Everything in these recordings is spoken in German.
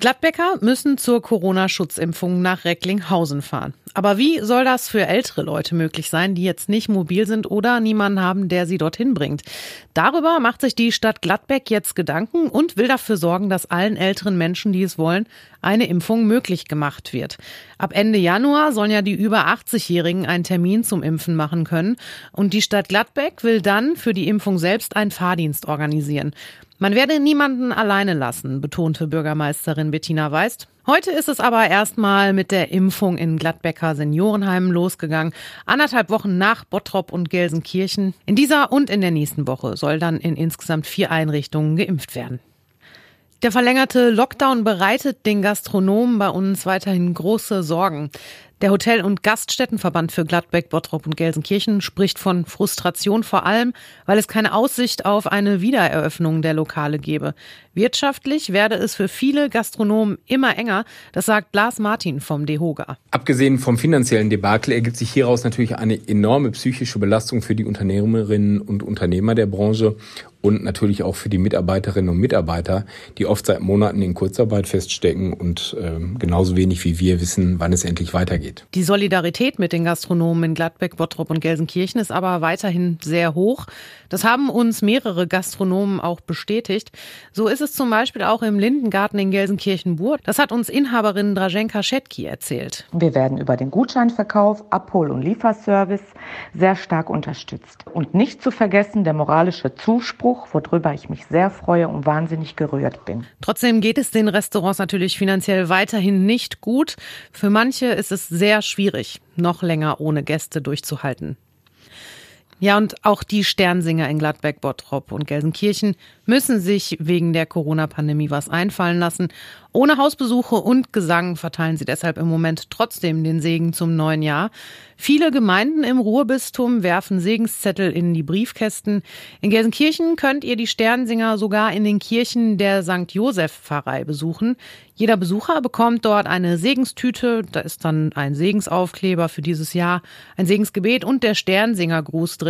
Gladbecker müssen zur Corona-Schutzimpfung nach Recklinghausen fahren. Aber wie soll das für ältere Leute möglich sein, die jetzt nicht mobil sind oder niemanden haben, der sie dorthin bringt? Darüber macht sich die Stadt Gladbeck jetzt Gedanken und will dafür sorgen, dass allen älteren Menschen, die es wollen, eine Impfung möglich gemacht wird. Ab Ende Januar sollen ja die über 80-Jährigen einen Termin zum Impfen machen können. Und die Stadt Gladbeck will dann für die Impfung selbst einen Fahrdienst organisieren. Man werde niemanden alleine lassen, betonte Bürgermeisterin Bettina Weist. Heute ist es aber erstmal mit der Impfung in Gladbecker Seniorenheimen losgegangen. Anderthalb Wochen nach Bottrop und Gelsenkirchen. In dieser und in der nächsten Woche soll dann in insgesamt vier Einrichtungen geimpft werden. Der verlängerte Lockdown bereitet den Gastronomen bei uns weiterhin große Sorgen. Der Hotel- und Gaststättenverband für Gladbeck, Bottrop und Gelsenkirchen spricht von Frustration vor allem, weil es keine Aussicht auf eine Wiedereröffnung der Lokale gebe. Wirtschaftlich werde es für viele Gastronomen immer enger, das sagt Blas Martin vom DEHOGA. Abgesehen vom finanziellen Debakel ergibt sich hieraus natürlich eine enorme psychische Belastung für die Unternehmerinnen und Unternehmer der Branche und natürlich auch für die Mitarbeiterinnen und Mitarbeiter, die oft seit Monaten in Kurzarbeit feststecken und äh, genauso wenig wie wir wissen, wann es endlich weitergeht. Die Solidarität mit den Gastronomen in Gladbeck, Bottrop und Gelsenkirchen ist aber weiterhin sehr hoch. Das haben uns mehrere Gastronomen auch bestätigt. So ist es zum Beispiel auch im Lindengarten in Gelsenkirchen-Burg. Das hat uns Inhaberin Draženka Schetki erzählt. Wir werden über den Gutscheinverkauf, Abhol- und Lieferservice sehr stark unterstützt. Und nicht zu vergessen der moralische Zuspruch, worüber ich mich sehr freue und wahnsinnig gerührt bin. Trotzdem geht es den Restaurants natürlich finanziell weiterhin nicht gut. Für manche ist es sehr schwierig, noch länger ohne Gäste durchzuhalten. Ja, und auch die Sternsinger in Gladbeck, Bottrop und Gelsenkirchen müssen sich wegen der Corona-Pandemie was einfallen lassen. Ohne Hausbesuche und Gesang verteilen sie deshalb im Moment trotzdem den Segen zum neuen Jahr. Viele Gemeinden im Ruhrbistum werfen Segenszettel in die Briefkästen. In Gelsenkirchen könnt ihr die Sternsinger sogar in den Kirchen der St. Josef Pfarrei besuchen. Jeder Besucher bekommt dort eine Segenstüte. Da ist dann ein Segensaufkleber für dieses Jahr, ein Segensgebet und der Sternsingergruß drin.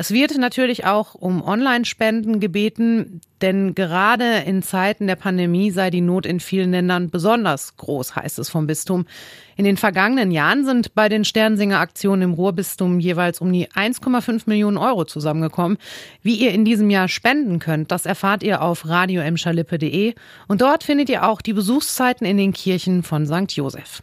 Es wird natürlich auch um Online-Spenden gebeten, denn gerade in Zeiten der Pandemie sei die Not in vielen Ländern besonders groß, heißt es vom Bistum. In den vergangenen Jahren sind bei den Sternsinger-Aktionen im Ruhrbistum jeweils um die 1,5 Millionen Euro zusammengekommen. Wie ihr in diesem Jahr spenden könnt, das erfahrt ihr auf radioemschalippe.de und dort findet ihr auch die Besuchszeiten in den Kirchen von St. Josef.